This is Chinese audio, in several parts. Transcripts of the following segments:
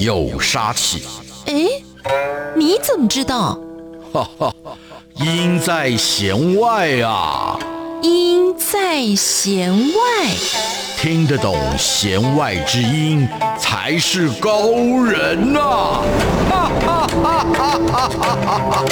有杀气。哎，你怎么知道？哈哈，音在弦外啊。音在弦外，听得懂弦外之音才是高人呐！哈哈哈哈哈哈！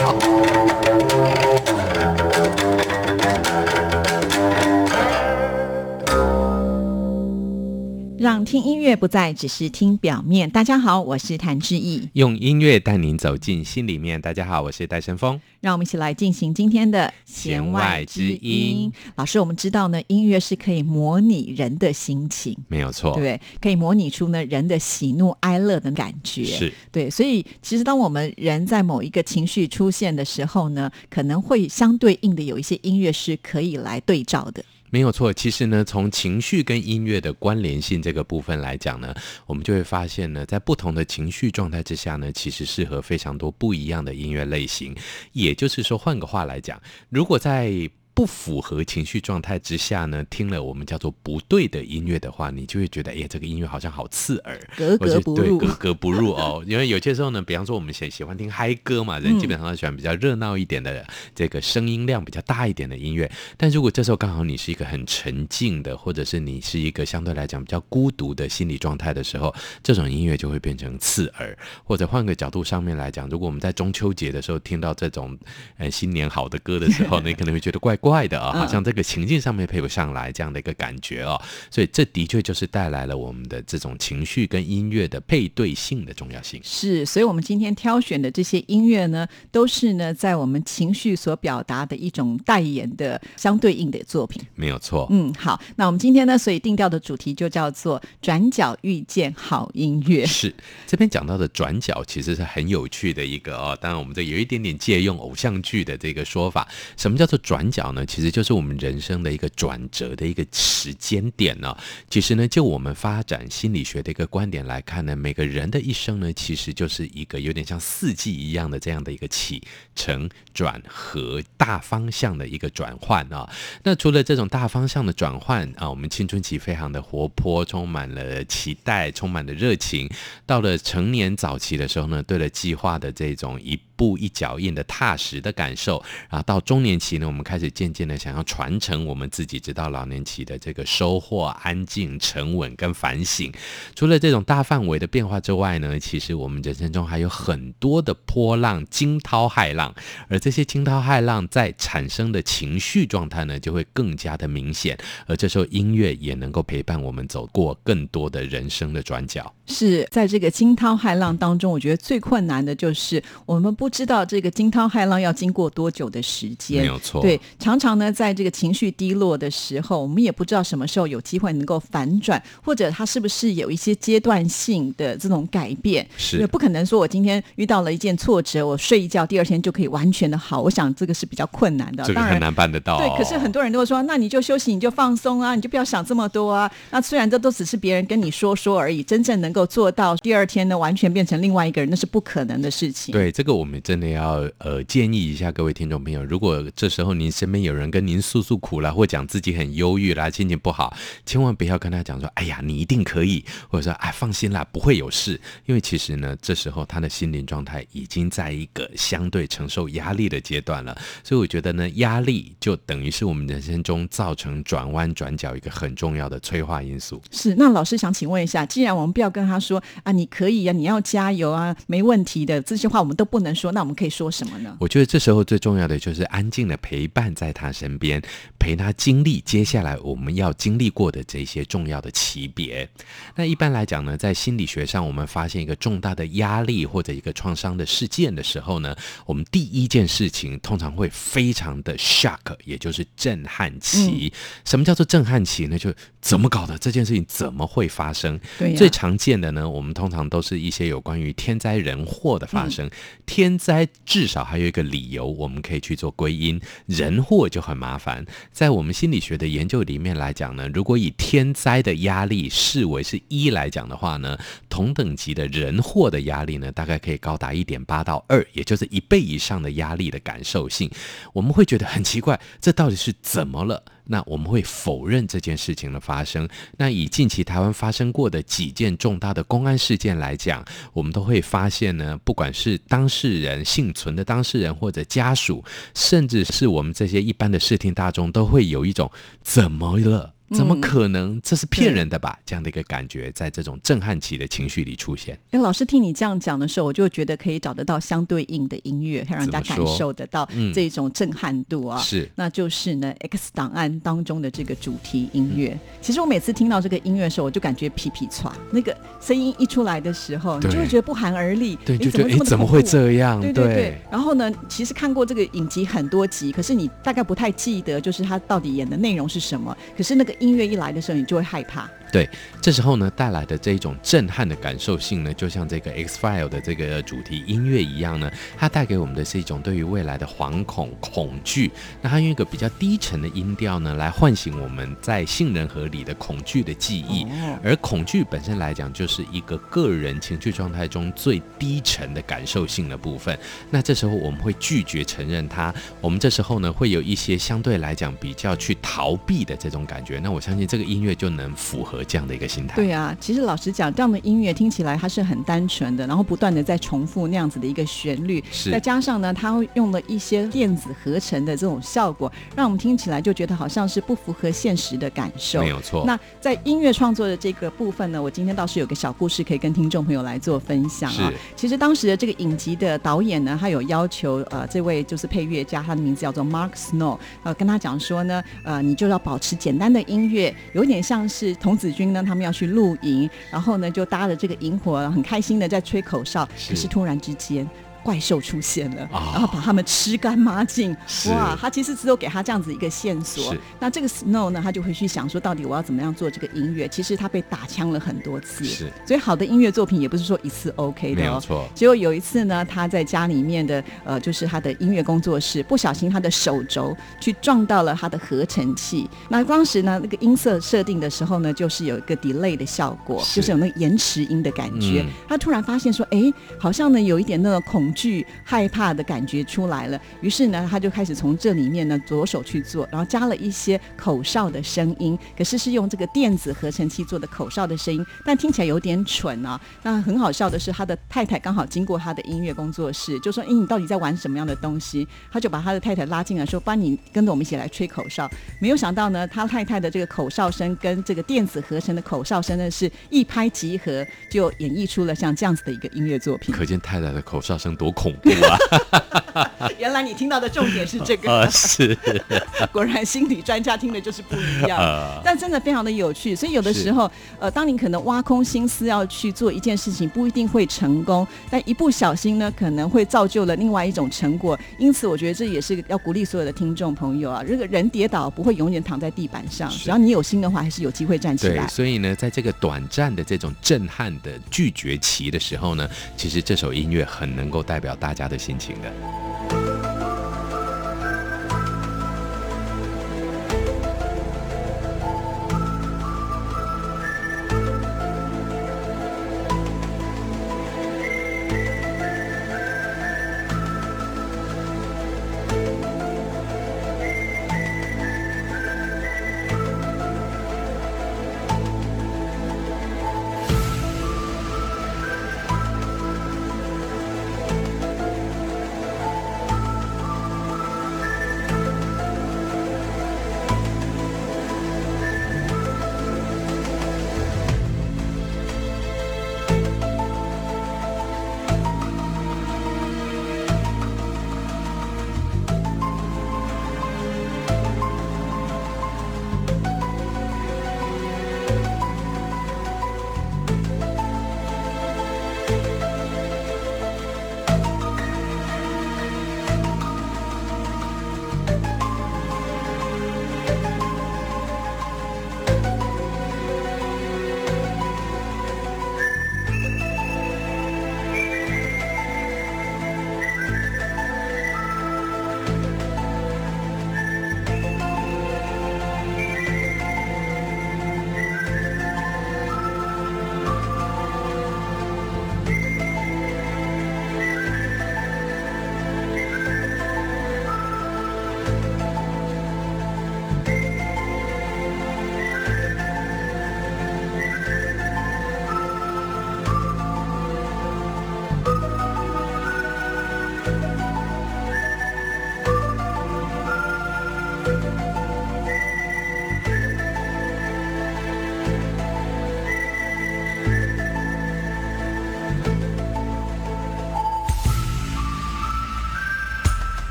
让听音乐不再只是听表面。大家好，我是谭志毅，用音乐带您走进心里面。大家好，我是戴胜峰。让我们一起来进行今天的弦外之音。老师，我们知道呢，音乐是可以模拟人的心情，没有错，对，可以模拟出呢人的喜怒哀乐的感觉，是对。所以，其实当我们人在某一个情绪出现的时候呢，可能会相对应的有一些音乐是可以来对照的。没有错，其实呢，从情绪跟音乐的关联性这个部分来讲呢，我们就会发现呢，在不同的情绪状态之下呢，其实适合非常多不一样的音乐类型。也就是说，换个话来讲，如果在不符合情绪状态之下呢，听了我们叫做不对的音乐的话，你就会觉得，哎，这个音乐好像好刺耳，格格不入，对，格格不入哦。因为有些时候呢，比方说我们喜喜欢听嗨歌嘛，人基本上都喜欢比较热闹一点的，这个声音量比较大一点的音乐。但如果这时候刚好你是一个很沉静的，或者是你是一个相对来讲比较孤独的心理状态的时候，这种音乐就会变成刺耳。或者换个角度上面来讲，如果我们在中秋节的时候听到这种呃新年好的歌的时候，你可能会觉得怪怪。怪的啊，好像这个情境上面配不上来这样的一个感觉哦，所以这的确就是带来了我们的这种情绪跟音乐的配对性的重要性。是，所以我们今天挑选的这些音乐呢，都是呢在我们情绪所表达的一种代言的相对应的作品。没有错。嗯，好，那我们今天呢，所以定调的主题就叫做“转角遇见好音乐”。是，这边讲到的转角其实是很有趣的一个哦，当然我们这有一点点借用偶像剧的这个说法，什么叫做转角呢？其实就是我们人生的一个转折的一个时间点呢。其实呢，就我们发展心理学的一个观点来看呢，每个人的一生呢，其实就是一个有点像四季一样的这样的一个起承转合大方向的一个转换啊。那除了这种大方向的转换啊，我们青春期非常的活泼，充满了期待，充满了热情。到了成年早期的时候呢，对了计划的这种一步一脚印的踏实的感受。然后到中年期呢，我们开始渐渐的想要传承我们自己直到老年期的这个收获、安静、沉稳跟反省。除了这种大范围的变化之外呢，其实我们人生中还有很多的波浪、惊涛骇浪，而这些惊涛骇浪在产生的情绪状态呢，就会更加的明显。而这时候音乐也能够陪伴我们走过更多的人生的转角。是在这个惊涛骇浪当中，我觉得最困难的就是我们不知道这个惊涛骇浪要经过多久的时间。没有错，对。常常呢，在这个情绪低落的时候，我们也不知道什么时候有机会能够反转，或者它是不是有一些阶段性的这种改变。是，不可能说我今天遇到了一件挫折，我睡一觉，第二天就可以完全的好。我想这个是比较困难的，这个很难办得到哦。对，可是很多人都会说，那你就休息，你就放松啊，你就不要想这么多啊。那虽然这都只是别人跟你说说而已，真正能够做到第二天呢，完全变成另外一个人，那是不可能的事情。对，这个我们真的要呃建议一下各位听众朋友，如果这时候您身边有人跟您诉诉苦啦，或讲自己很忧郁啦，心情不好，千万不要跟他讲说：“哎呀，你一定可以。”或者说：“哎，放心啦，不会有事。”因为其实呢，这时候他的心灵状态已经在一个相对承受压力的阶段了。所以我觉得呢，压力就等于是我们人生中造成转弯转角一个很重要的催化因素。是。那老师想请问一下，既然我们不要跟他说啊，你可以呀、啊，你要加油啊，没问题的，这些话我们都不能说，那我们可以说什么呢？我觉得这时候最重要的就是安静的陪伴在他身边。陪他经历接下来我们要经历过的这些重要的级别。那一般来讲呢，在心理学上，我们发现一个重大的压力或者一个创伤的事件的时候呢，我们第一件事情通常会非常的 shock，也就是震撼期。嗯、什么叫做震撼期呢？就怎么搞的？这件事情怎么会发生？对啊、最常见的呢，我们通常都是一些有关于天灾人祸的发生。嗯、天灾至少还有一个理由，我们可以去做归因；人祸就很麻烦。在我们心理学的研究里面来讲呢，如果以天灾的压力视为是一来讲的话呢，同等级的人祸的压力呢，大概可以高达一点八到二，也就是一倍以上的压力的感受性。我们会觉得很奇怪，这到底是怎么了？那我们会否认这件事情的发生。那以近期台湾发生过的几件重大的公安事件来讲，我们都会发现呢，不管是当事人、幸存的当事人或者家属，甚至是我们这些一般的视听大众，都会有一种怎么了？怎么可能？嗯、这是骗人的吧？这样的一个感觉，在这种震撼期的情绪里出现。哎，老师听你这样讲的时候，我就觉得可以找得到相对应的音乐，可以让人家感受得到这种震撼度啊。是、嗯，那就是呢，《X 档案》当中的这个主题音乐。嗯、其实我每次听到这个音乐的时候，我就感觉皮皮剉，那个声音一出来的时候，你就会觉得不寒而栗。对，就觉得哎，怎么会这样？对对对。对然后呢，其实看过这个影集很多集，可是你大概不太记得，就是他到底演的内容是什么。可是那个音乐一来的时候，你就会害怕。对，这时候呢，带来的这一种震撼的感受性呢，就像这个 X File 的这个主题音乐一样呢，它带给我们的是一种对于未来的惶恐、恐惧。那它用一个比较低沉的音调呢，来唤醒我们在杏仁核里的恐惧的记忆。而恐惧本身来讲，就是一个个人情绪状态中最低沉的感受性的部分。那这时候我们会拒绝承认它，我们这时候呢，会有一些相对来讲比较去逃避的这种感觉。那我相信这个音乐就能符合。这样的一个心态，对啊，其实老实讲，这样的音乐听起来它是很单纯的，然后不断的在重复那样子的一个旋律，是再加上呢，它会用了一些电子合成的这种效果，让我们听起来就觉得好像是不符合现实的感受。没有错。那在音乐创作的这个部分呢，我今天倒是有个小故事可以跟听众朋友来做分享啊。其实当时的这个影集的导演呢，他有要求呃，这位就是配乐家，他的名字叫做 Mark Snow，呃，跟他讲说呢，呃，你就要保持简单的音乐，有点像是童子军呢，他们要去露营，然后呢，就搭着这个萤火，很开心的在吹口哨，是可是突然之间。怪兽出现了，哦、然后把他们吃干抹净。哇，他其实只有给他这样子一个线索。那这个 Snow 呢，他就会去想说，到底我要怎么样做这个音乐？其实他被打枪了很多次，是。所以好的音乐作品也不是说一次 OK 的，哦，没有错。结果有一次呢，他在家里面的呃，就是他的音乐工作室，不小心他的手轴去撞到了他的合成器。那当时呢，那个音色设定的时候呢，就是有一个 delay 的效果，是就是有那个延迟音的感觉。嗯、他突然发现说，哎，好像呢有一点那个恐。惧害怕的感觉出来了，于是呢，他就开始从这里面呢着手去做，然后加了一些口哨的声音，可是是用这个电子合成器做的口哨的声音，但听起来有点蠢啊。那很好笑的是，他的太太刚好经过他的音乐工作室，就说：“哎，你到底在玩什么样的东西？”他就把他的太太拉进来，说：“帮你跟着我们一起来吹口哨。”没有想到呢，他太太的这个口哨声跟这个电子合成的口哨声呢，是一拍即合，就演绎出了像这样子的一个音乐作品。可见太太的口哨声多恐怖啊！原来你听到的重点是这个，呃、是，果然心理专家听的就是不一样。呃、但真的非常的有趣，所以有的时候，呃，当你可能挖空心思要去做一件事情，不一定会成功，但一不小心呢，可能会造就了另外一种成果。因此，我觉得这也是要鼓励所有的听众朋友啊，这个人跌倒不会永远躺在地板上，只要你有心的话，还是有机会站起来。对，所以呢，在这个短暂的这种震撼的拒绝期的时候呢，其实这首音乐很能够代表大家的心情的。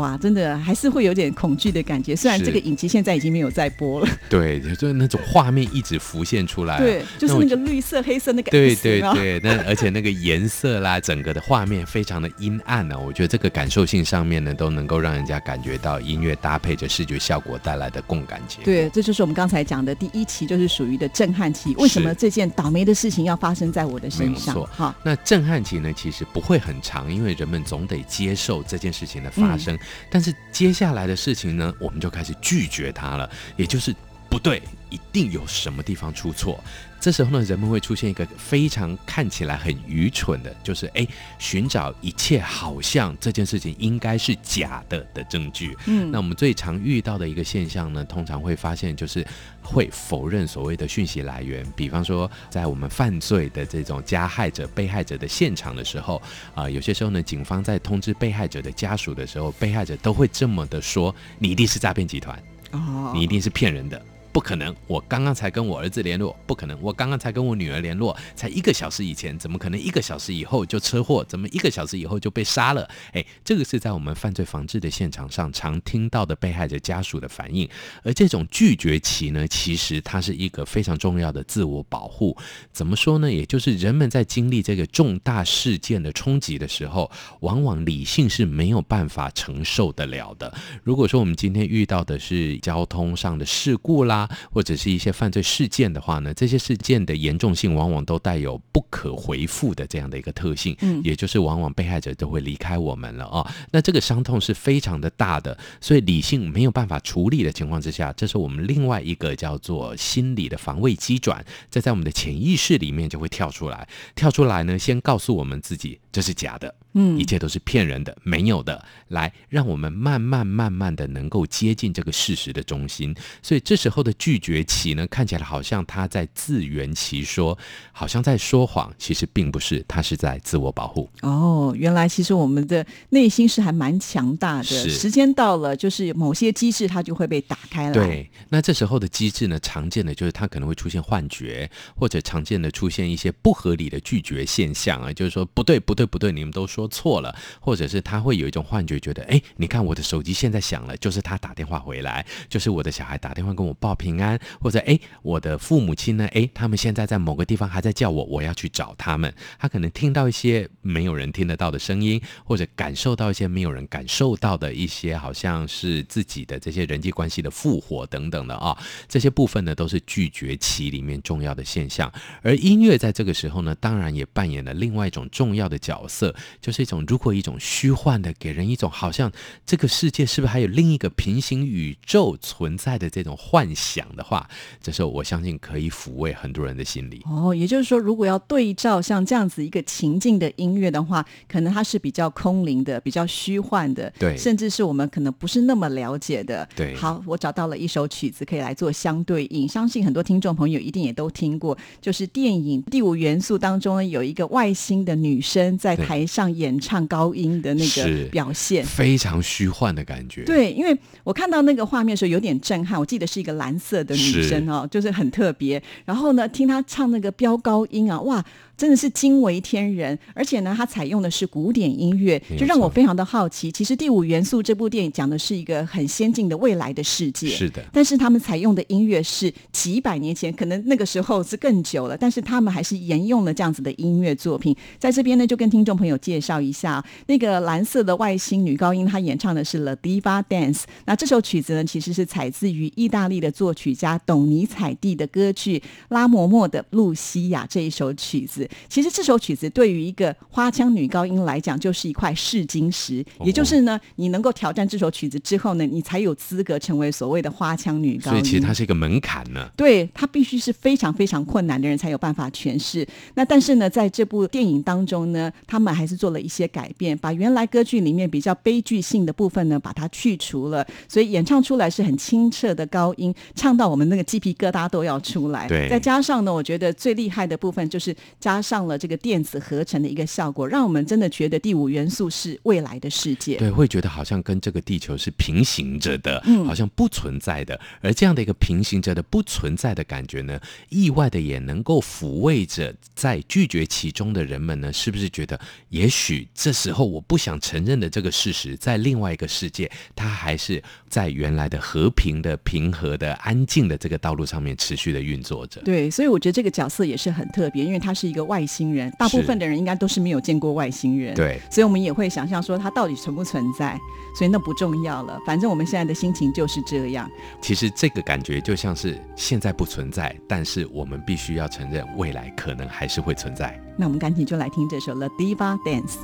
哇，真的还是会有点恐惧的感觉。虽然这个影集现在已经没有在播了，对，就是那种画面一直浮现出来，对，就是那个绿色、黑色那个，对对对，那而且那个颜色啦，整个的画面非常的阴暗呢、啊。我觉得这个感受性上面呢，都能够让人家感觉到音乐搭配着视觉效果带来的共感节。对，这就是我们刚才讲的第一期，就是属于的震撼期。为什么这件倒霉的事情要发生在我的身上？没错，好，那震撼期呢，其实不会很长，因为人们总得接受这件事情的发生。嗯、但是接下来的事情呢，我们就开始拒绝他了，也就是不对，一定有什么地方出错。这时候呢，人们会出现一个非常看起来很愚蠢的，就是哎，寻找一切好像这件事情应该是假的的证据。嗯，那我们最常遇到的一个现象呢，通常会发现就是会否认所谓的讯息来源。比方说，在我们犯罪的这种加害者、被害者的现场的时候，啊、呃，有些时候呢，警方在通知被害者的家属的时候，被害者都会这么的说：“你一定是诈骗集团，哦，你一定是骗人的。”不可能！我刚刚才跟我儿子联络，不可能！我刚刚才跟我女儿联络，才一个小时以前，怎么可能一个小时以后就车祸？怎么一个小时以后就被杀了？诶，这个是在我们犯罪防治的现场上常听到的被害者家属的反应。而这种拒绝期呢，其实它是一个非常重要的自我保护。怎么说呢？也就是人们在经历这个重大事件的冲击的时候，往往理性是没有办法承受得了的。如果说我们今天遇到的是交通上的事故啦，或者是一些犯罪事件的话呢，这些事件的严重性往往都带有不可回复的这样的一个特性，嗯，也就是往往被害者都会离开我们了啊、哦。那这个伤痛是非常的大的，所以理性没有办法处理的情况之下，这是我们另外一个叫做心理的防卫机转，这在我们的潜意识里面就会跳出来，跳出来呢，先告诉我们自己这是假的。嗯，一切都是骗人的，没有的。来，让我们慢慢慢慢的能够接近这个事实的中心。所以这时候的拒绝期呢，看起来好像他在自圆其说，好像在说谎，其实并不是，他是在自我保护。哦，原来其实我们的内心是还蛮强大的。时间到了，就是某些机制它就会被打开了。对，那这时候的机制呢，常见的就是它可能会出现幻觉，或者常见的出现一些不合理的拒绝现象啊，就是说不对不对不对，你们都。说错了，或者是他会有一种幻觉，觉得哎，你看我的手机现在响了，就是他打电话回来，就是我的小孩打电话跟我报平安，或者哎，我的父母亲呢，哎，他们现在在某个地方还在叫我，我要去找他们。他可能听到一些没有人听得到的声音，或者感受到一些没有人感受到的一些，好像是自己的这些人际关系的复活等等的啊，这些部分呢，都是拒绝期里面重要的现象。而音乐在这个时候呢，当然也扮演了另外一种重要的角色，就是一种，如果一种虚幻的，给人一种好像这个世界是不是还有另一个平行宇宙存在的这种幻想的话，这时候我相信可以抚慰很多人的心理。哦，也就是说，如果要对照像这样子一个情境的音乐的话，可能它是比较空灵的，比较虚幻的，对，甚至是我们可能不是那么了解的。对，好，我找到了一首曲子可以来做相对应，相信很多听众朋友一定也都听过，就是电影《第五元素》当中呢，有一个外星的女生在台上演唱高音的那个表现，非常虚幻的感觉。对，因为我看到那个画面的时候有点震撼。我记得是一个蓝色的女生哦，就是很特别。然后呢，听她唱那个飙高音啊，哇！真的是惊为天人，而且呢，它采用的是古典音乐，就让我非常的好奇。其实《第五元素》这部电影讲的是一个很先进的未来的世界，是的。但是他们采用的音乐是几百年前，可能那个时候是更久了，但是他们还是沿用了这样子的音乐作品。在这边呢，就跟听众朋友介绍一下那个蓝色的外星女高音，她演唱的是《The Diva Dance》。那这首曲子呢，其实是采自于意大利的作曲家董尼采蒂的歌剧《拉嬷嬷的露西亚》这一首曲子。其实这首曲子对于一个花腔女高音来讲，就是一块试金石。也就是呢，你能够挑战这首曲子之后呢，你才有资格成为所谓的花腔女高音。所以其实它是一个门槛呢。对，它必须是非常非常困难的人才有办法诠释。那但是呢，在这部电影当中呢，他们还是做了一些改变，把原来歌剧里面比较悲剧性的部分呢，把它去除了，所以演唱出来是很清澈的高音，唱到我们那个鸡皮疙瘩都要出来。对，再加上呢，我觉得最厉害的部分就是加。加上了这个电子合成的一个效果，让我们真的觉得第五元素是未来的世界。对，会觉得好像跟这个地球是平行着的，嗯，好像不存在的。而这样的一个平行着的不存在的感觉呢，意外的也能够抚慰着在拒绝其中的人们呢，是不是觉得也许这时候我不想承认的这个事实，在另外一个世界，它还是在原来的和平的、平和的、安静的这个道路上面持续的运作着。对，所以我觉得这个角色也是很特别，因为它是一个外星人大部分的人应该都是没有见过外星人，对，所以我们也会想象说它到底存不存在，所以那不重要了，反正我们现在的心情就是这样。其实这个感觉就像是现在不存在，但是我们必须要承认未来可能还是会存在。那我们赶紧就来听这首《Let Diva Dance》。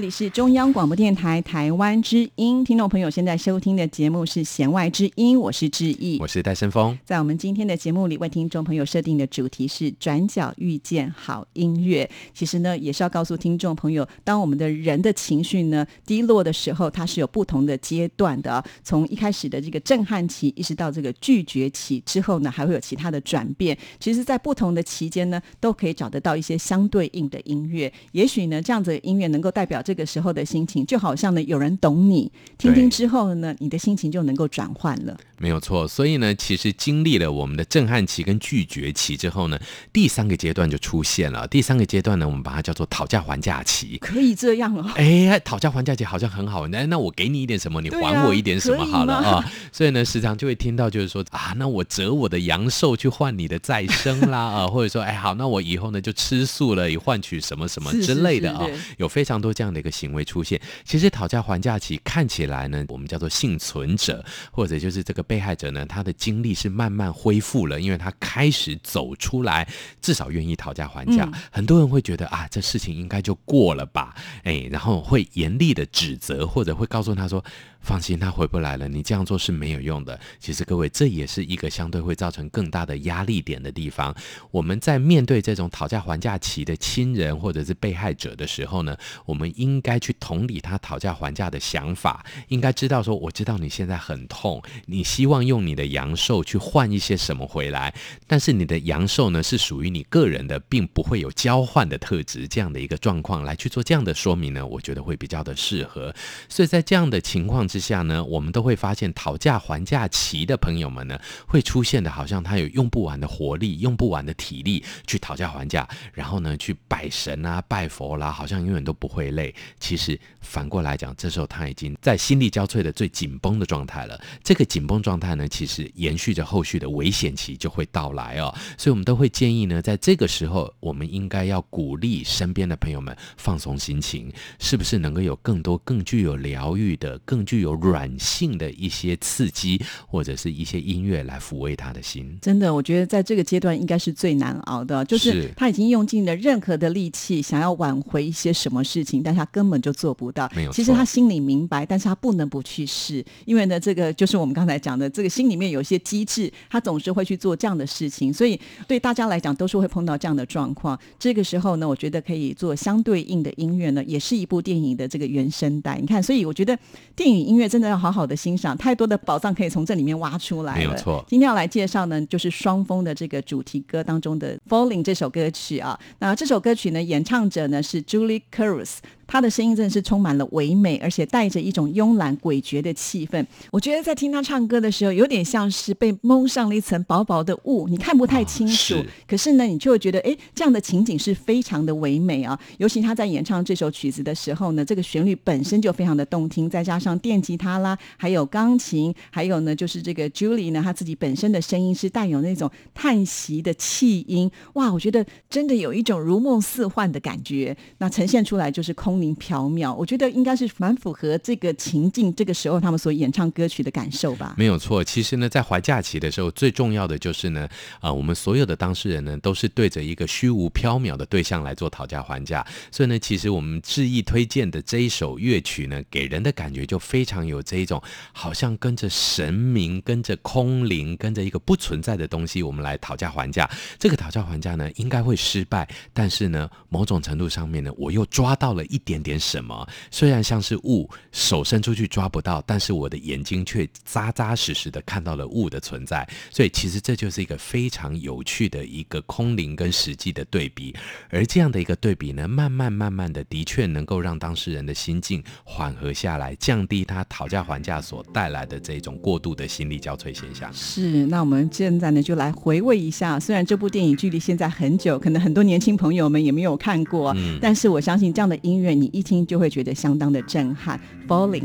这里是中央广播电台台湾之音，听众朋友现在收听的节目是《弦外之音》，我是志毅，我是戴森峰。在我们今天的节目里，为听众朋友设定的主题是“转角遇见好音乐”。其实呢，也是要告诉听众朋友，当我们的人的情绪呢低落的时候，它是有不同的阶段的。从一开始的这个震撼期，一直到这个拒绝期之后呢，还会有其他的转变。其实，在不同的期间呢，都可以找得到一些相对应的音乐。也许呢，这样子的音乐能够代表。这个时候的心情，就好像呢，有人懂你，听听之后呢，你的心情就能够转换了。没有错，所以呢，其实经历了我们的震撼期跟拒绝期之后呢，第三个阶段就出现了。第三个阶段呢，我们把它叫做讨价还价期。可以这样哦？哎，讨价还价期好像很好。那那我给你一点什么，你还我一点什么好了啊、哦？所以呢，时常就会听到就是说啊，那我折我的阳寿去换你的再生啦 啊，或者说哎好，那我以后呢就吃素了，以换取什么什么之类的啊、哦，有非常多这样的。一个行为出现，其实讨价还价期看起来呢，我们叫做幸存者，或者就是这个被害者呢，他的精力是慢慢恢复了，因为他开始走出来，至少愿意讨价还价。嗯、很多人会觉得啊，这事情应该就过了吧，哎，然后会严厉的指责，或者会告诉他说。放心，他回不来了。你这样做是没有用的。其实各位，这也是一个相对会造成更大的压力点的地方。我们在面对这种讨价还价期的亲人或者是被害者的时候呢，我们应该去同理他讨价还价的想法，应该知道说，我知道你现在很痛，你希望用你的阳寿去换一些什么回来，但是你的阳寿呢是属于你个人的，并不会有交换的特质。这样的一个状况来去做这样的说明呢，我觉得会比较的适合。所以在这样的情况之下呢，我们都会发现讨价还价期的朋友们呢，会出现的好像他有用不完的活力，用不完的体力去讨价还价，然后呢去拜神啊、拜佛啦，好像永远都不会累。其实反过来讲，这时候他已经在心力交瘁的最紧绷的状态了。这个紧绷状态呢，其实延续着后续的危险期就会到来哦。所以我们都会建议呢，在这个时候，我们应该要鼓励身边的朋友们放松心情，是不是能够有更多更具有疗愈的、更具有软性的一些刺激，或者是一些音乐来抚慰他的心。真的，我觉得在这个阶段应该是最难熬的，就是他已经用尽了任何的力气，想要挽回一些什么事情，但他根本就做不到。没有。其实他心里明白，但是他不能不去试，因为呢，这个就是我们刚才讲的，这个心里面有一些机制，他总是会去做这样的事情。所以对大家来讲，都是会碰到这样的状况。这个时候呢，我觉得可以做相对应的音乐呢，也是一部电影的这个原声带。你看，所以我觉得电影音乐真的要好好的欣赏，太多的宝藏可以从这里面挖出来了。没有错，今天要来介绍呢，就是双峰的这个主题歌当中的《Falling》这首歌曲啊。那这首歌曲呢，演唱者呢是 Julie Cruz。他的声音真的是充满了唯美，而且带着一种慵懒诡谲的气氛。我觉得在听他唱歌的时候，有点像是被蒙上了一层薄薄的雾，你看不太清楚。哦、可是呢，你就会觉得，哎，这样的情景是非常的唯美啊。尤其他在演唱这首曲子的时候呢，这个旋律本身就非常的动听，再加上电吉他啦，还有钢琴，还有呢，就是这个 Julie 呢，他自己本身的声音是带有那种叹息的气音。哇，我觉得真的有一种如梦似幻的感觉。那呈现出来就是空。飘渺，我觉得应该是蛮符合这个情境，这个时候他们所演唱歌曲的感受吧。没有错，其实呢，在怀假期的时候，最重要的就是呢，啊、呃，我们所有的当事人呢，都是对着一个虚无缥缈的对象来做讨价还价。所以呢，其实我们致意推荐的这一首乐曲呢，给人的感觉就非常有这一种，好像跟着神明、跟着空灵、跟着一个不存在的东西，我们来讨价还价。这个讨价还价呢，应该会失败，但是呢，某种程度上面呢，我又抓到了一点。点点什么？虽然像是雾，手伸出去抓不到，但是我的眼睛却扎扎实实的看到了雾的存在。所以其实这就是一个非常有趣的一个空灵跟实际的对比。而这样的一个对比呢，慢慢慢慢的，的确能够让当事人的心境缓和下来，降低他讨价还价所带来的这种过度的心力交瘁现象。是，那我们现在呢，就来回味一下。虽然这部电影距离现在很久，可能很多年轻朋友们也没有看过，嗯，但是我相信这样的音乐。你一听就会觉得相当的震撼，Falling。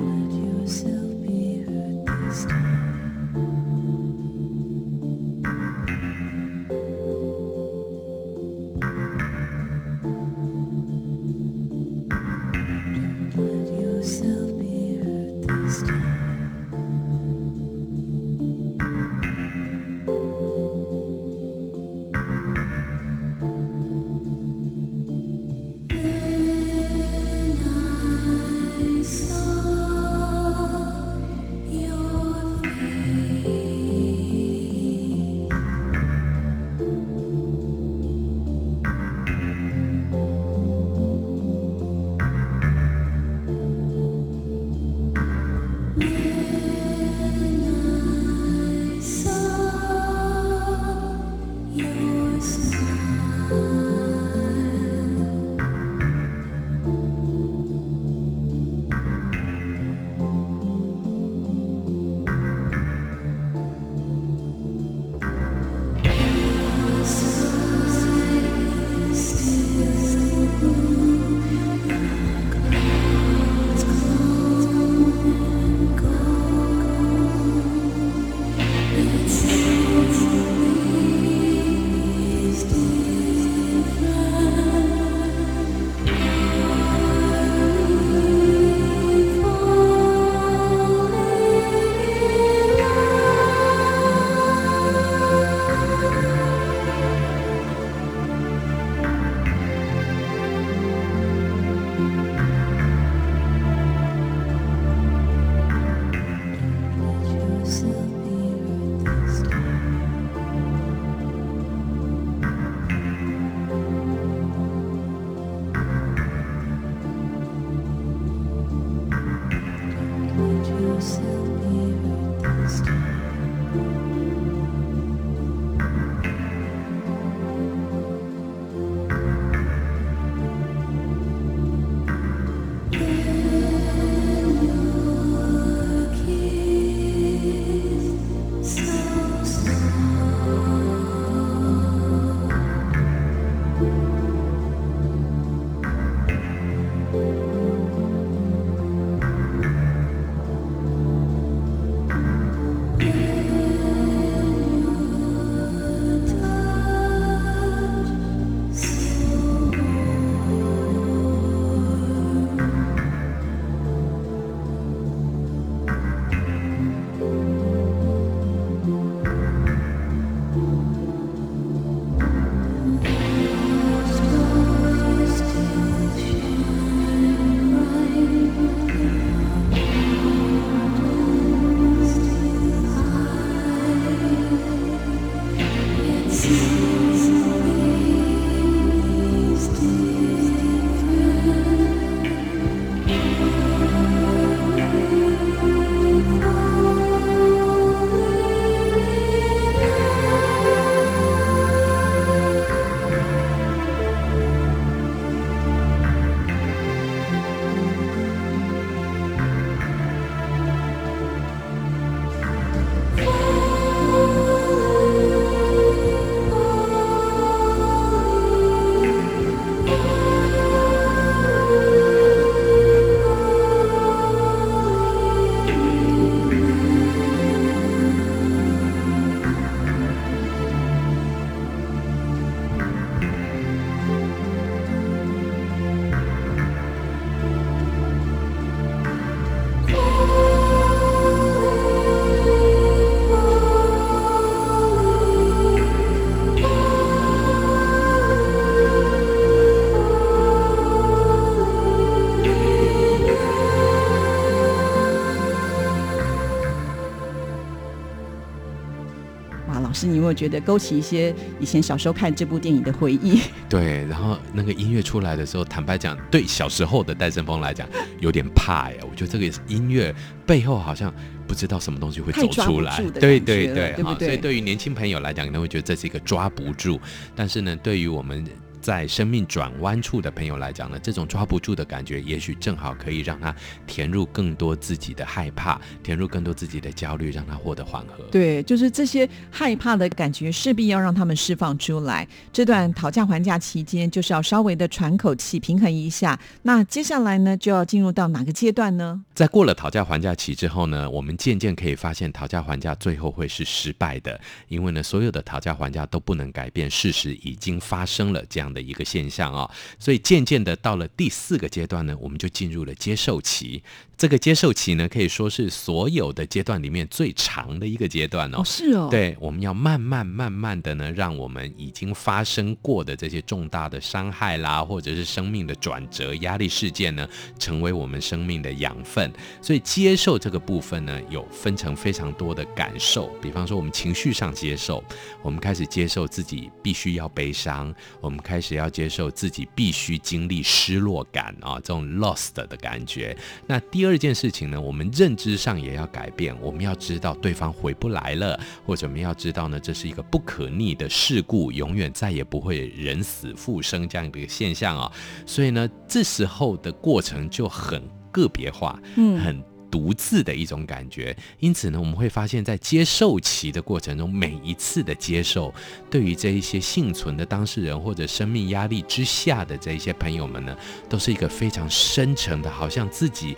没有觉得勾起一些以前小时候看这部电影的回忆？对，然后那个音乐出来的时候，坦白讲，对小时候的戴胜峰来讲，有点怕呀。我觉得这个音乐背后好像不知道什么东西会走出来。对对对，对不对？所以对于年轻朋友来讲，可能会觉得这是一个抓不住。但是呢，对于我们。在生命转弯处的朋友来讲呢，这种抓不住的感觉，也许正好可以让他填入更多自己的害怕，填入更多自己的焦虑，让他获得缓和。对，就是这些害怕的感觉，势必要让他们释放出来。这段讨价还价期间，就是要稍微的喘口气，平衡一下。那接下来呢，就要进入到哪个阶段呢？在过了讨价还价期之后呢，我们渐渐可以发现，讨价还价最后会是失败的，因为呢，所有的讨价还价都不能改变事实已经发生了这样的一个现象啊，所以渐渐的到了第四个阶段呢，我们就进入了接受期。这个接受期呢，可以说是所有的阶段里面最长的一个阶段哦。是哦。对，我们要慢慢慢慢的呢，让我们已经发生过的这些重大的伤害啦，或者是生命的转折、压力事件呢，成为我们生命的养分。所以接受这个部分呢，有分成非常多的感受。比方说，我们情绪上接受，我们开始接受自己必须要悲伤，我们开开始要接受自己必须经历失落感啊，这种 lost 的感觉。那第二件事情呢，我们认知上也要改变，我们要知道对方回不来了，或者我们要知道呢，这是一个不可逆的事故，永远再也不会人死复生这样的一个现象啊。所以呢，这时候的过程就很个别化，嗯，很。独自的一种感觉，因此呢，我们会发现，在接受期的过程中，每一次的接受，对于这一些幸存的当事人或者生命压力之下的这一些朋友们呢，都是一个非常深沉的，好像自己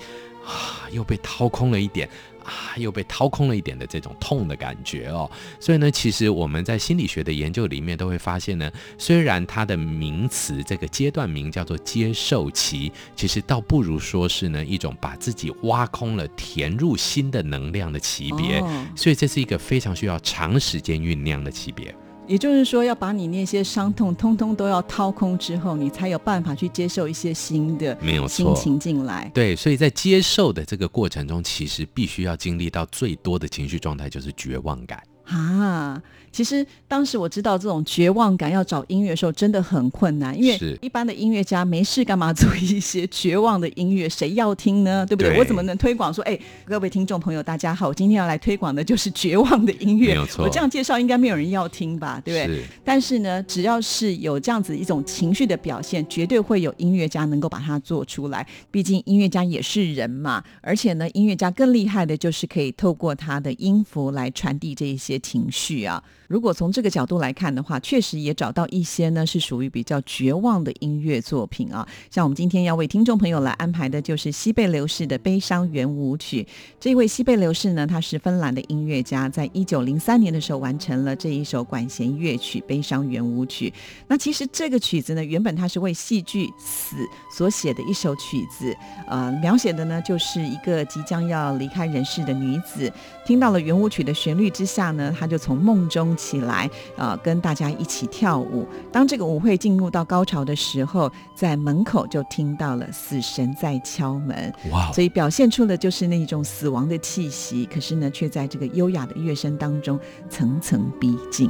啊又被掏空了一点。啊，又被掏空了一点的这种痛的感觉哦，所以呢，其实我们在心理学的研究里面都会发现呢，虽然它的名词这个阶段名叫做接受期，其实倒不如说是呢一种把自己挖空了，填入新的能量的级别，所以这是一个非常需要长时间酝酿的级别。也就是说，要把你那些伤痛通通都要掏空之后，你才有办法去接受一些新的没有心情进来。对，所以在接受的这个过程中，其实必须要经历到最多的情绪状态，就是绝望感啊。其实当时我知道这种绝望感要找音乐的时候真的很困难，因为一般的音乐家没事干嘛做一些绝望的音乐？谁要听呢？对不对？对，我怎么能推广说，哎，各位听众朋友，大家好，我今天要来推广的就是绝望的音乐。没有错，我这样介绍应该没有人要听吧？对不对？是。但是呢，只要是有这样子一种情绪的表现，绝对会有音乐家能够把它做出来。毕竟音乐家也是人嘛，而且呢，音乐家更厉害的就是可以透过他的音符来传递这一些情绪啊。如果从这个角度来看的话，确实也找到一些呢是属于比较绝望的音乐作品啊。像我们今天要为听众朋友来安排的，就是西贝流士的《悲伤圆舞曲》。这位西贝流士呢，他是芬兰的音乐家，在一九零三年的时候完成了这一首管弦乐曲《悲伤圆舞曲》。那其实这个曲子呢，原本它是为戏剧《死》所写的一首曲子，呃，描写的呢就是一个即将要离开人世的女子，听到了圆舞曲的旋律之下呢，她就从梦中。起来，呃，跟大家一起跳舞。当这个舞会进入到高潮的时候，在门口就听到了死神在敲门。哇！所以表现出的就是那种死亡的气息，可是呢，却在这个优雅的乐声当中层层逼近。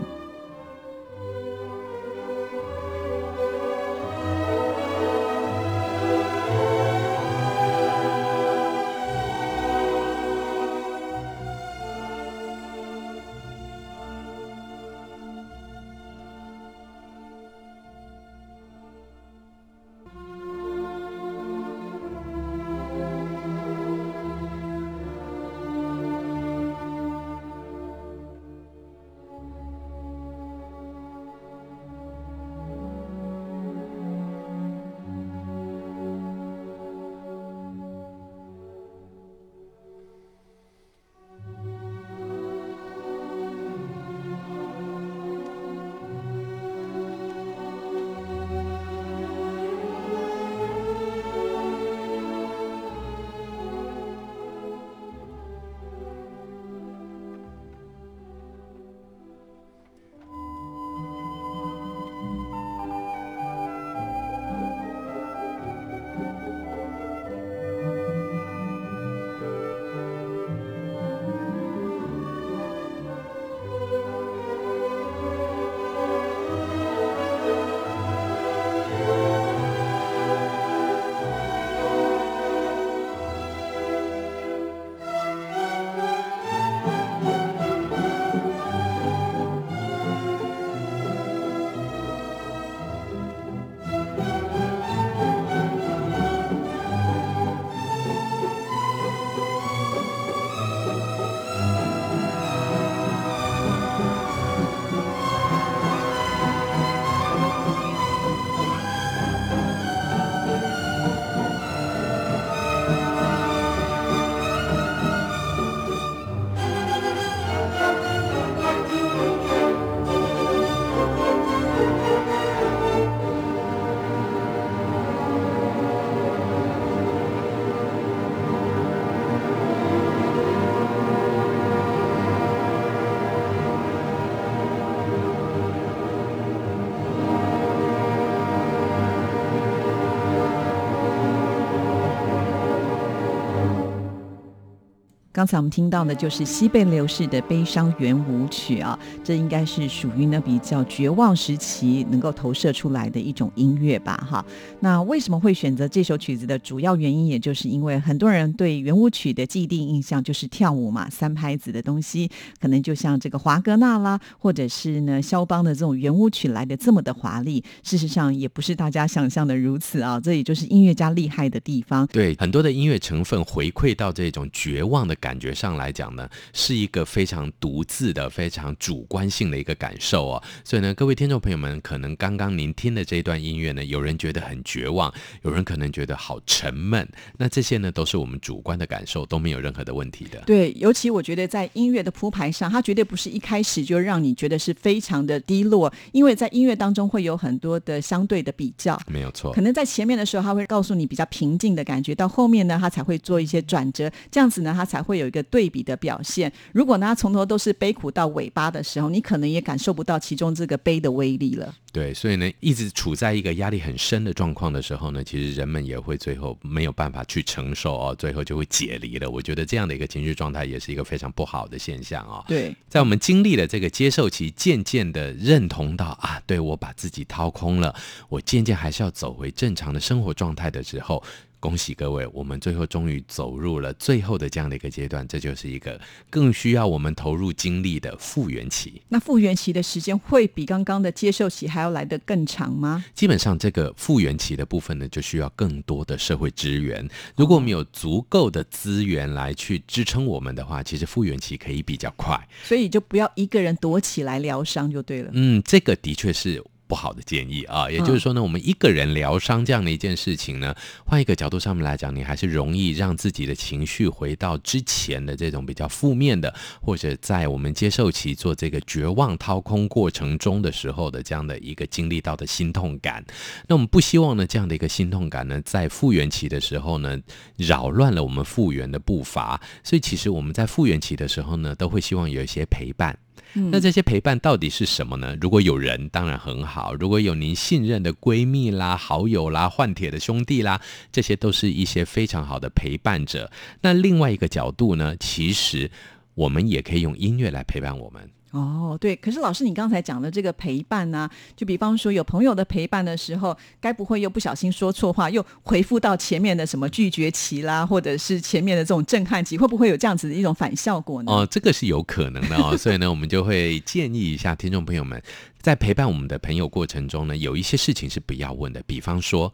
刚才我们听到的就是西贝流士的悲伤圆舞曲啊，这应该是属于呢比较绝望时期能够投射出来的一种音乐吧？哈，那为什么会选择这首曲子的主要原因，也就是因为很多人对圆舞曲的既定印象就是跳舞嘛，三拍子的东西，可能就像这个华格纳啦，或者是呢肖邦的这种圆舞曲来的这么的华丽。事实上，也不是大家想象的如此啊，这也就是音乐家厉害的地方。对，很多的音乐成分回馈到这种绝望的感觉上来讲呢，是一个非常独自的、非常主观性的一个感受哦。所以呢，各位听众朋友们，可能刚刚您听的这一段音乐呢，有人觉得很绝望，有人可能觉得好沉闷。那这些呢，都是我们主观的感受，都没有任何的问题的。对，尤其我觉得在音乐的铺排上，它绝对不是一开始就让你觉得是非常的低落，因为在音乐当中会有很多的相对的比较。没有错，可能在前面的时候，他会告诉你比较平静的感觉，到后面呢，他才会做一些转折，这样子呢，他才会有一个对比的表现。如果呢，他从头都是悲苦到尾巴的时候，你可能也感受不到其中这个悲的威力了。对，所以呢，一直处在一个压力很深的状况的时候呢，其实人们也会最后没有办法去承受哦，最后就会解离了。我觉得这样的一个情绪状态也是一个非常不好的现象哦。对，在我们经历了这个接受期，渐渐的认同到啊，对，我把自己掏空了，我渐渐还是要走回正常的生活状态的时候。恭喜各位，我们最后终于走入了最后的这样的一个阶段，这就是一个更需要我们投入精力的复原期。那复原期的时间会比刚刚的接受期还要来得更长吗？基本上，这个复原期的部分呢，就需要更多的社会资源。如果我们有足够的资源来去支撑我们的话，其实复原期可以比较快。所以就不要一个人躲起来疗伤就对了。嗯，这个的确是。不好的建议啊，也就是说呢，我们一个人疗伤这样的一件事情呢，换一个角度上面来讲，你还是容易让自己的情绪回到之前的这种比较负面的，或者在我们接受期做这个绝望掏空过程中的时候的这样的一个经历到的心痛感。那我们不希望呢，这样的一个心痛感呢，在复原期的时候呢，扰乱了我们复原的步伐。所以其实我们在复原期的时候呢，都会希望有一些陪伴。那这些陪伴到底是什么呢？如果有人，当然很好；如果有您信任的闺蜜啦、好友啦、换铁的兄弟啦，这些都是一些非常好的陪伴者。那另外一个角度呢，其实我们也可以用音乐来陪伴我们。哦，对，可是老师，你刚才讲的这个陪伴呢、啊，就比方说有朋友的陪伴的时候，该不会又不小心说错话，又回复到前面的什么拒绝期啦，或者是前面的这种震撼期，会不会有这样子的一种反效果呢？哦，这个是有可能的哦，所以呢，我们就会建议一下听众朋友们，在陪伴我们的朋友过程中呢，有一些事情是不要问的，比方说，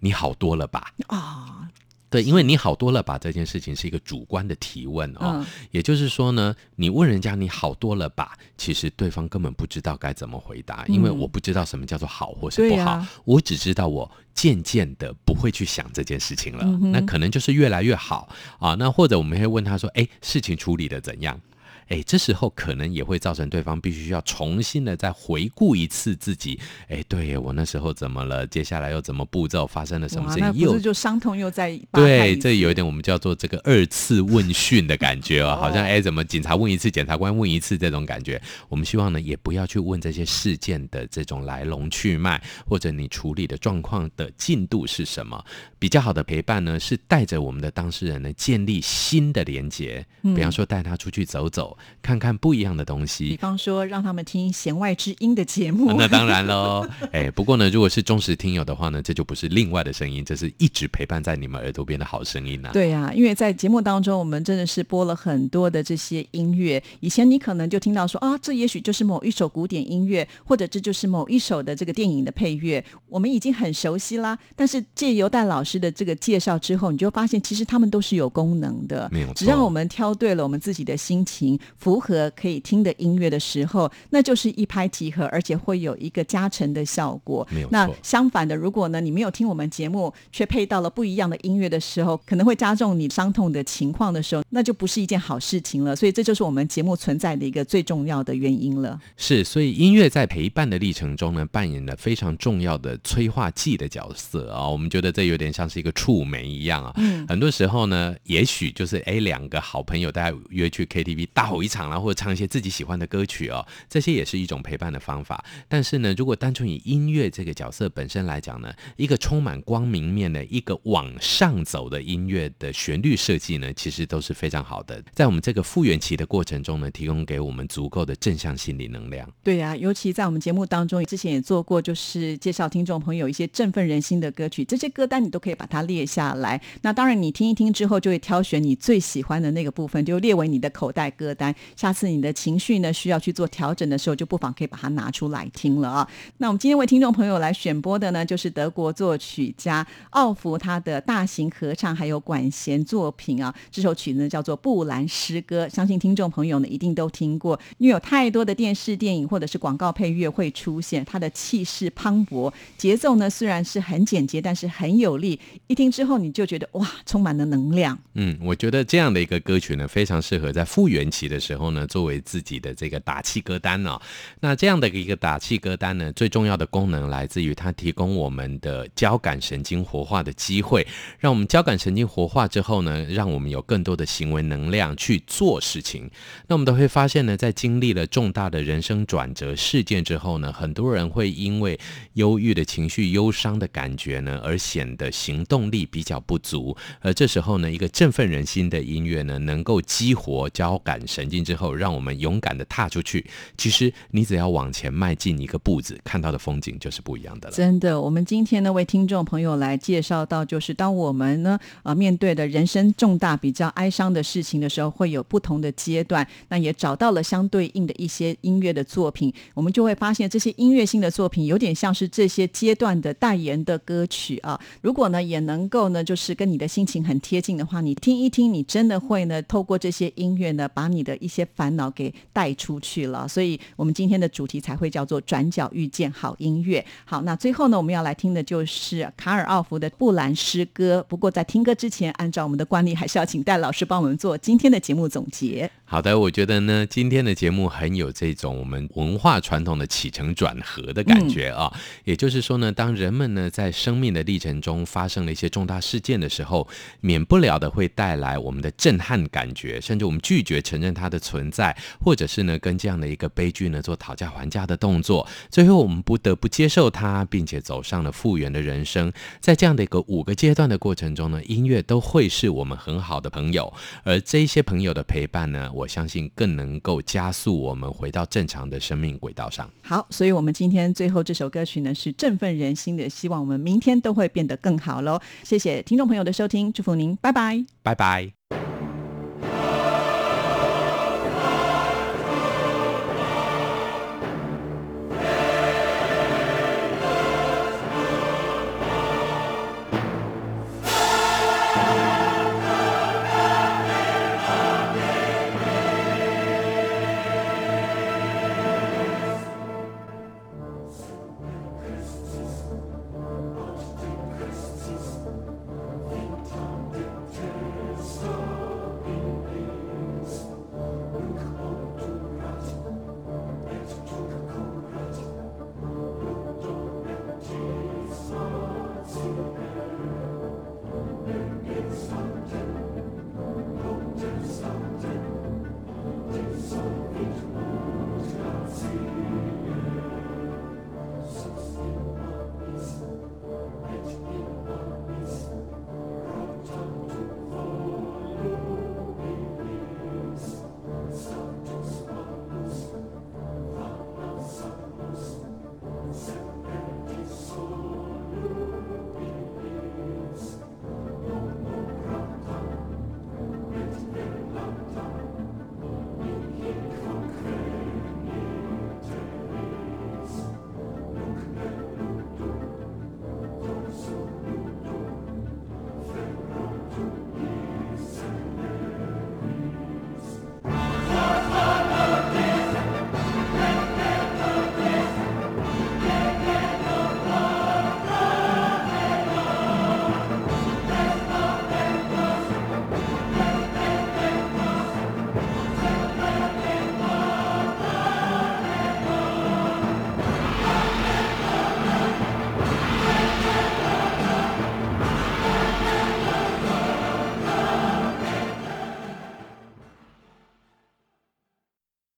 你好多了吧？啊、哦。对，因为你好多了吧？这件事情是一个主观的提问哦，嗯、也就是说呢，你问人家你好多了吧？其实对方根本不知道该怎么回答，因为我不知道什么叫做好或是不好，我只知道我渐渐的不会去想这件事情了，嗯、那可能就是越来越好啊。那或者我们会问他说：“哎，事情处理的怎样？”哎，这时候可能也会造成对方必须要重新的再回顾一次自己。哎，对我那时候怎么了？接下来又怎么步骤？发生了什么事情？又就伤痛又在。对，这有一点我们叫做这个二次问讯的感觉哦，好像哎，怎么警察问一次，检察官问一次这种感觉。我们希望呢，也不要去问这些事件的这种来龙去脉，或者你处理的状况的进度是什么。比较好的陪伴呢，是带着我们的当事人呢，建立新的连接。比方说，带他出去走走。看看不一样的东西，比方说让他们听弦外之音的节目。啊、那当然喽，哎，不过呢，如果是忠实听友的话呢，这就不是另外的声音，这是一直陪伴在你们耳朵边的好声音呐、啊。对呀、啊，因为在节目当中，我们真的是播了很多的这些音乐。以前你可能就听到说啊，这也许就是某一首古典音乐，或者这就是某一首的这个电影的配乐，我们已经很熟悉啦。但是借由戴老师的这个介绍之后，你就发现其实他们都是有功能的，没有。只要我们挑对了我们自己的心情。符合可以听的音乐的时候，那就是一拍即合，而且会有一个加成的效果。没有错。那相反的，如果呢你没有听我们节目，却配到了不一样的音乐的时候，可能会加重你伤痛的情况的时候，那就不是一件好事情了。所以这就是我们节目存在的一个最重要的原因了。是，所以音乐在陪伴的历程中呢，扮演了非常重要的催化剂的角色啊、哦。我们觉得这有点像是一个触媒一样啊。嗯。很多时候呢，也许就是哎两个好朋友大家约去 KTV 大吼一场啦，或者唱一些自己喜欢的歌曲哦，这些也是一种陪伴的方法。但是呢，如果单纯以音乐这个角色本身来讲呢，一个充满光明面的一个往上走的音乐的旋律设计呢，其实都是非常好的，在我们这个复原期的过程中呢，提供给我们足够的正向心理能量。对呀、尤其在我们节目当中，之前也做过，就是介绍听众朋友一些振奋人心的歌曲，这些歌单你都可以把它列下来。那当然，你听一听之后，就会挑选你最喜欢的那个部分，就列为你的口袋歌单。下次你的情绪呢需要去做调整的时候，就不妨可以把它拿出来听了啊。那我们今天为听众朋友来选播的呢，就是德国作曲家奥福他的大型合唱还有管弦作品啊。这首曲呢叫做《布兰诗歌》，相信听众朋友呢一定都听过，因为有太多的电视、电影或者是广告配乐会出现，它的气势磅礴，节奏呢虽然是很简洁，但是很有力。一听之后你就觉得哇，充满了能量。嗯，我觉得这样的一个歌曲呢，非常适合在复原期的的时候呢，作为自己的这个打气歌单哦。那这样的一个打气歌单呢，最重要的功能来自于它提供我们的交感神经活化的机会，让我们交感神经活化之后呢，让我们有更多的行为能量去做事情。那我们都会发现呢，在经历了重大的人生转折事件之后呢，很多人会因为忧郁的情绪、忧伤的感觉呢，而显得行动力比较不足。而这时候呢，一个振奋人心的音乐呢，能够激活交感神经之后，让我们勇敢地踏出去。其实你只要往前迈进一个步子，看到的风景就是不一样的了。真的，我们今天呢，为听众朋友来介绍到，就是当我们呢，呃，面对的人生重大、比较哀伤的事情的时候，会有不同的阶段。那也找到了相对应的一些音乐的作品，我们就会发现这些音乐性的作品有点像是这些阶段的代言的歌曲啊。如果呢，也能够呢，就是跟你的心情很贴近的话，你听一听，你真的会呢，透过这些音乐呢，把你的一些烦恼给带出去了。所以，我们今天的主题才会叫做“转角遇见好音乐”。好，那最后呢，我们要来听的就是卡尔奥福的《布兰诗歌》。不过，在听歌之前，按照我们的惯例，还是要请戴老师帮我们做今天的节目总结。好的，我觉得呢，今天的节目很有这种我们文化传统的起承转合的感觉啊。也就是说呢，当人们呢在生命的历程中发生了一些重大事件的时候，免不了的会带来我们的震撼感觉，甚至我们拒绝承认它的存在，或者是呢跟这样的一个悲剧呢做讨价还价的动作。最后我们不得不接受它，并且走上了复原的人生。在这样的一个五个阶段的过程中呢，音乐都会是我们很好的朋友，而这些朋友的陪伴呢，我相信更能够加速我们回到正常的生命轨道上。好，所以我们今天最后这首歌曲呢，是振奋人心的，希望我们明天都会变得更好喽。谢谢听众朋友的收听，祝福您，拜拜，拜拜。summer too.